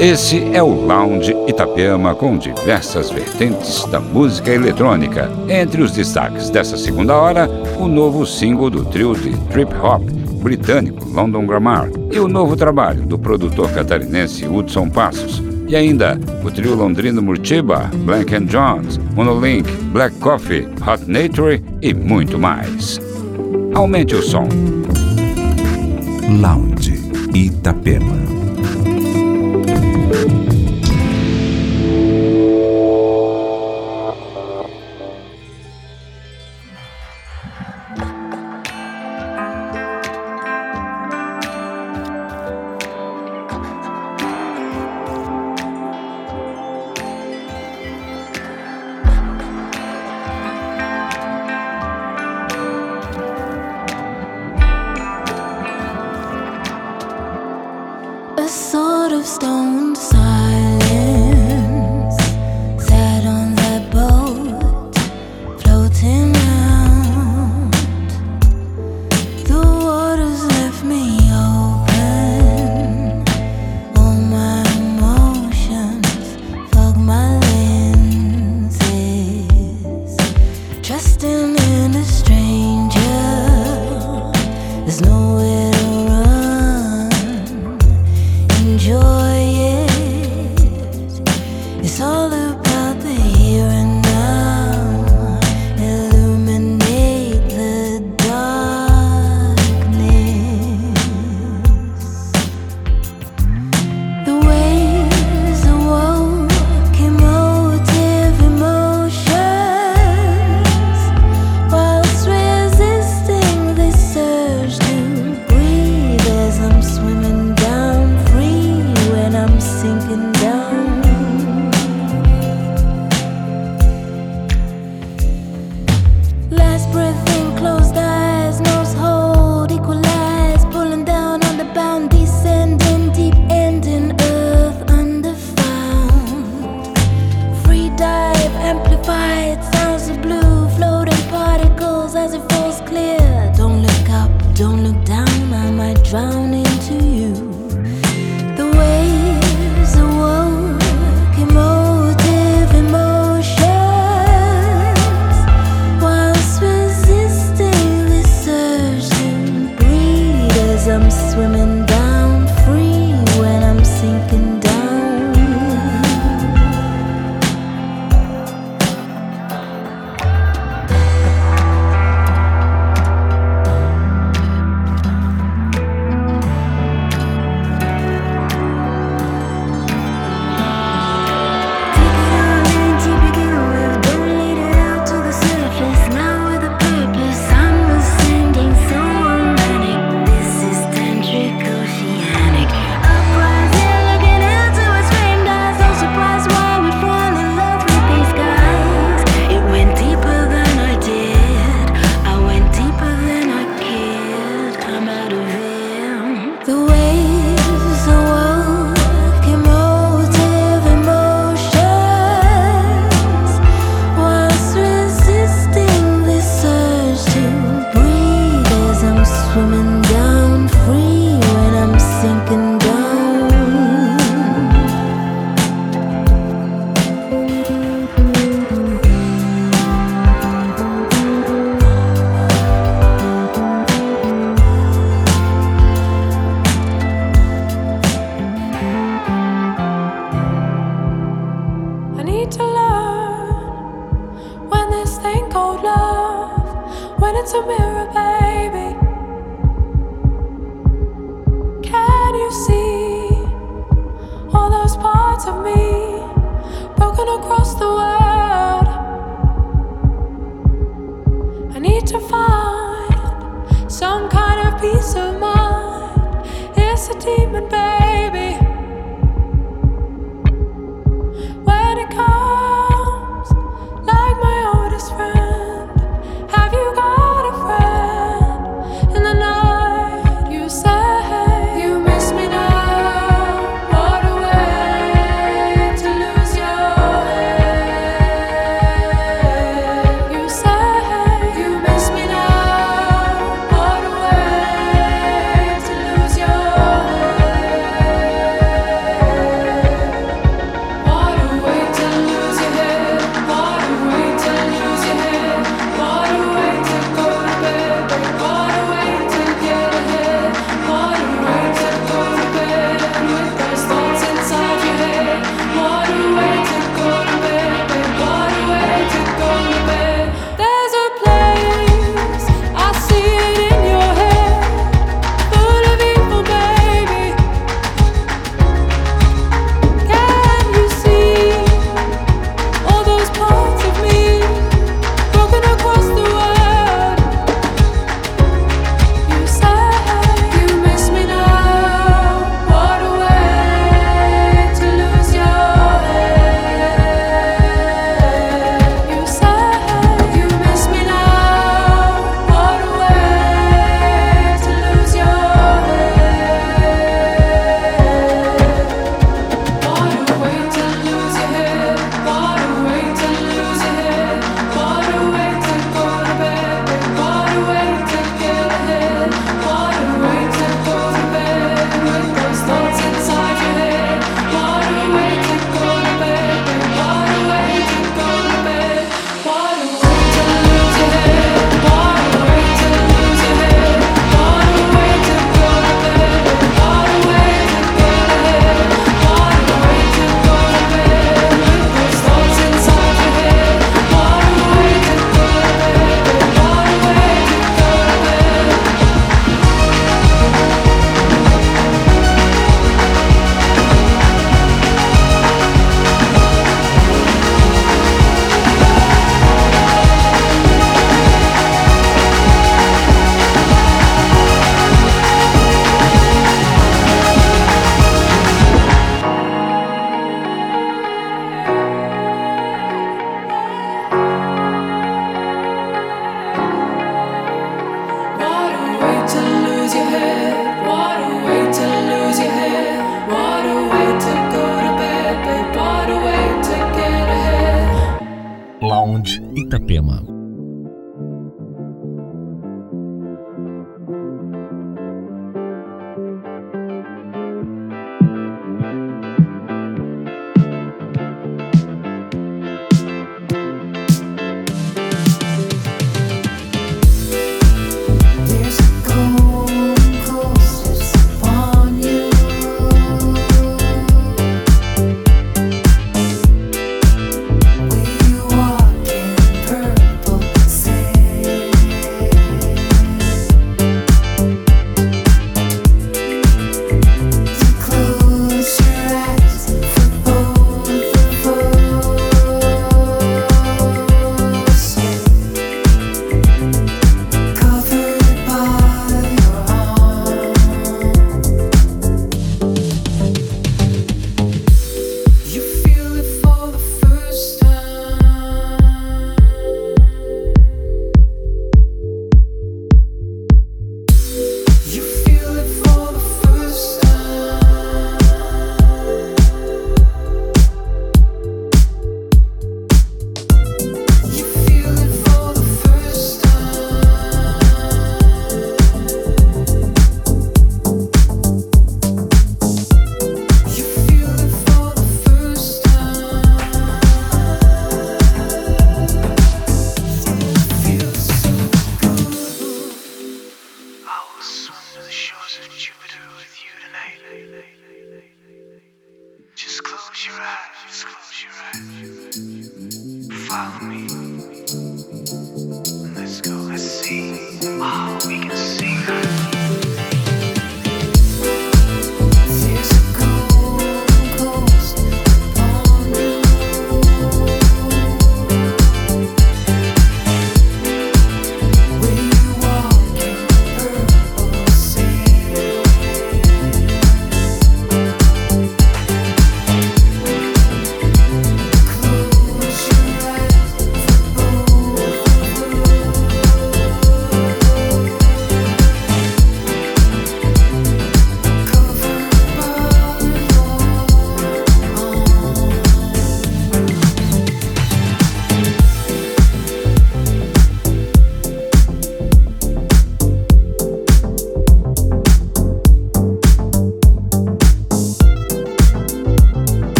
Esse é o Lounge Itapema com diversas vertentes da música eletrônica. Entre os destaques dessa segunda hora, o novo single do trio de trip hop britânico London Grammar e o novo trabalho do produtor catarinense Hudson Passos. E ainda o trio londrino Murtiba, Blank and Jones, Monolink, Black Coffee, Hot Nature e muito mais. Aumente o som. Lounge Itapema.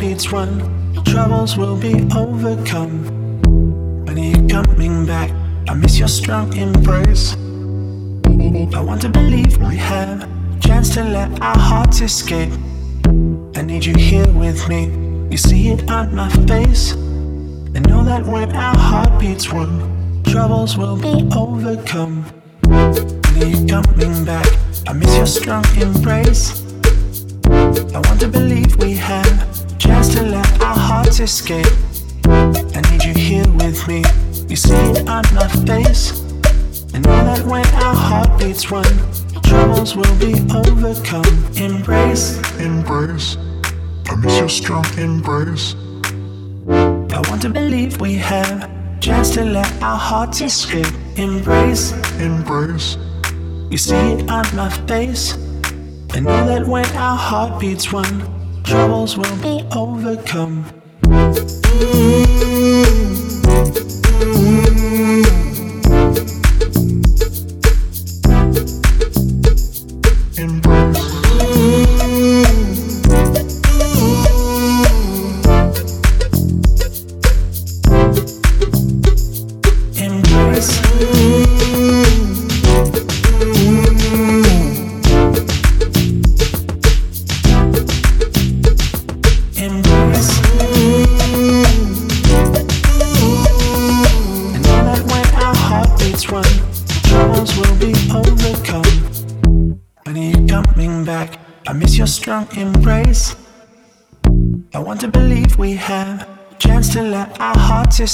Heartbeats run, troubles will be overcome. When are you coming back? I miss your strong embrace. I want to believe we have a chance to let our hearts escape. I need you here with me. You see it on my face. I know that when our heartbeats run, troubles will be overcome. When are you coming back? I miss your strong embrace. I want to believe we have chance to let our hearts escape. I need you here with me. You see it on my face. I know that when our heartbeats run, troubles will be overcome. Embrace, embrace. I miss your strong embrace. I want to believe we have Chance to let our hearts escape. Embrace, embrace. You see it on my face. And know that when our heartbeats run, troubles will be overcome. strong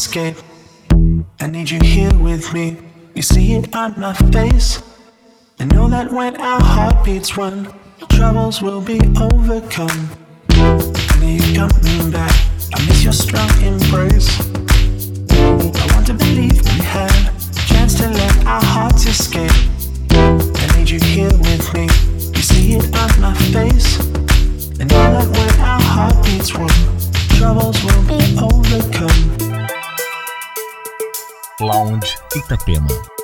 escape. I need you here with me. You see it on my face. I know that when our heartbeats run, troubles will be overcome. I need you coming back. I miss your strong embrace. I want to believe we have a chance to let our hearts escape. I need you here with me. You see it on my face. And know that when our heartbeats run, troubles will be overcome. Lounge Itapema.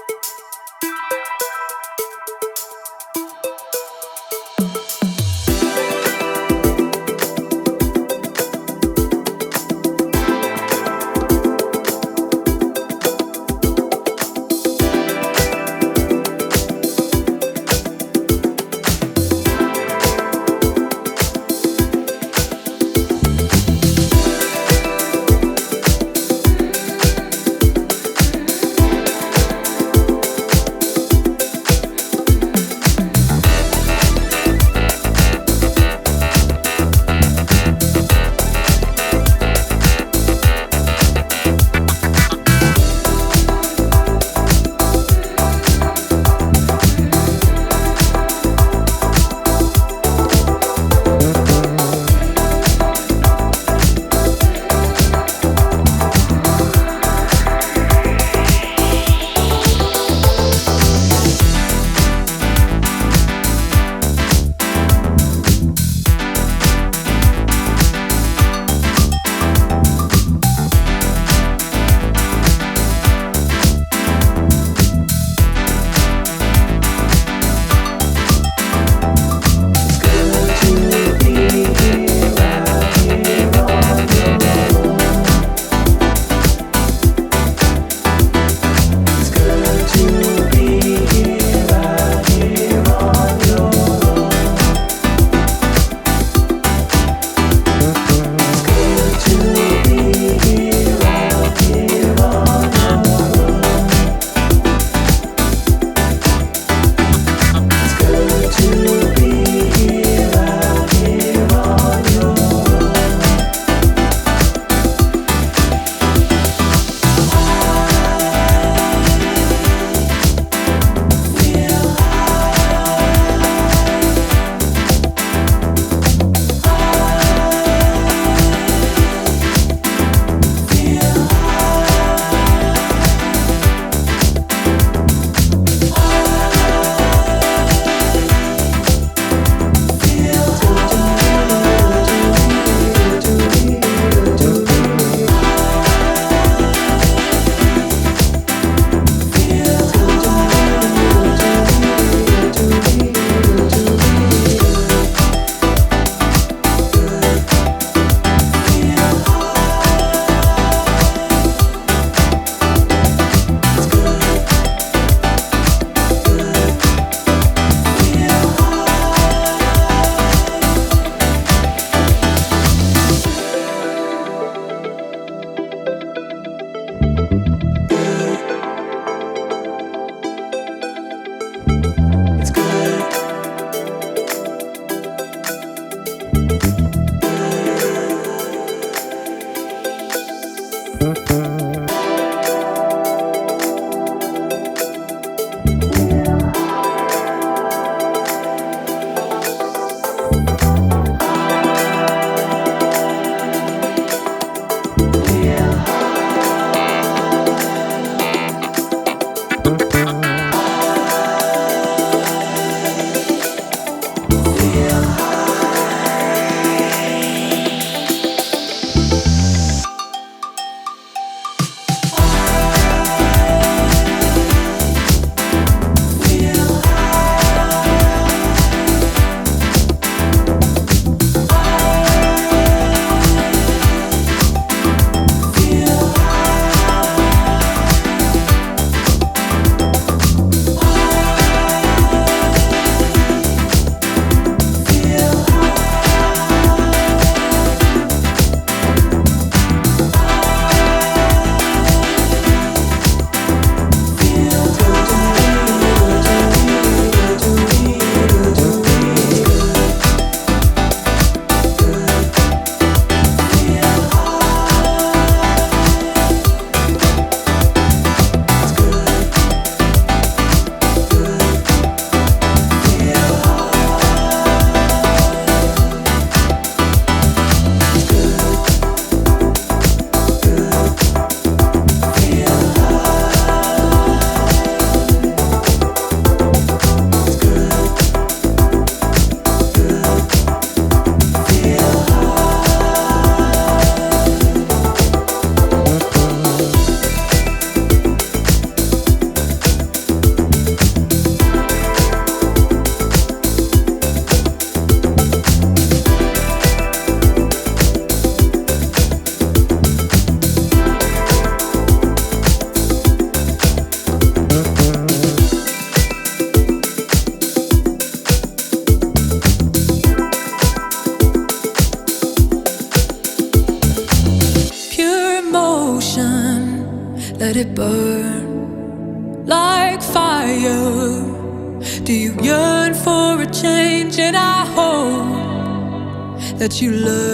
That you learn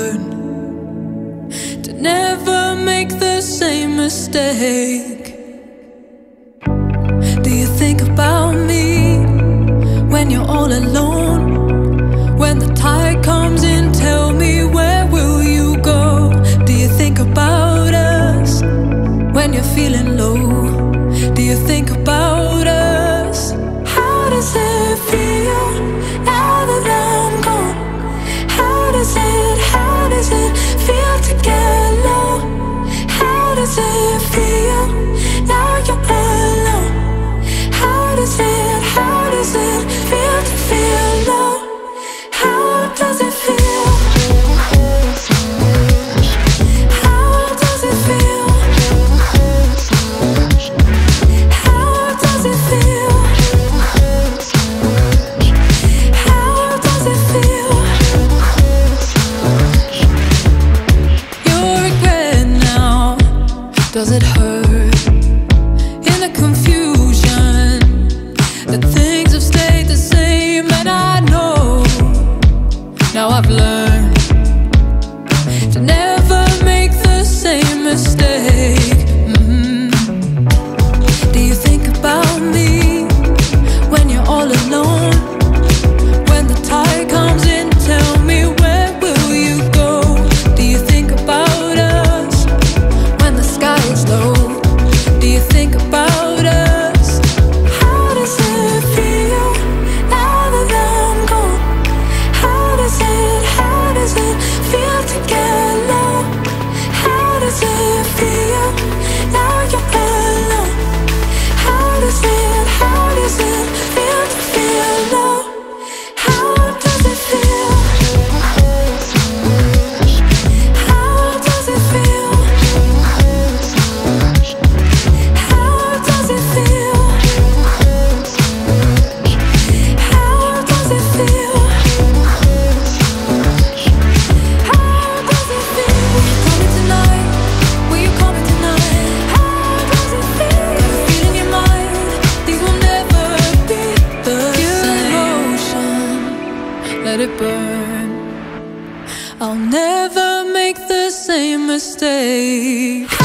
mistake.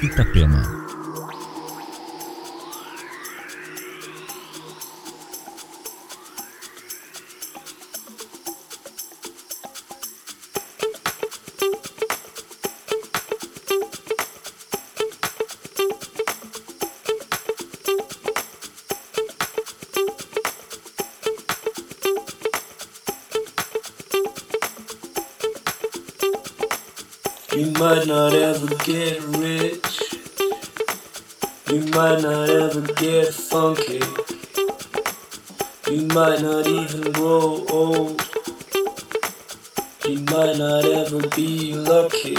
Itapema. Might not even grow old. You might not ever be lucky.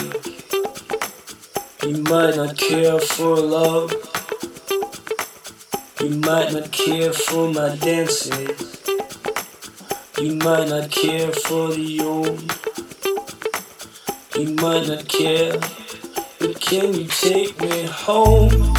You might not care for love. You might not care for my dances. You might not care for the old. You might not care, but can you take me home?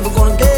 Itapema.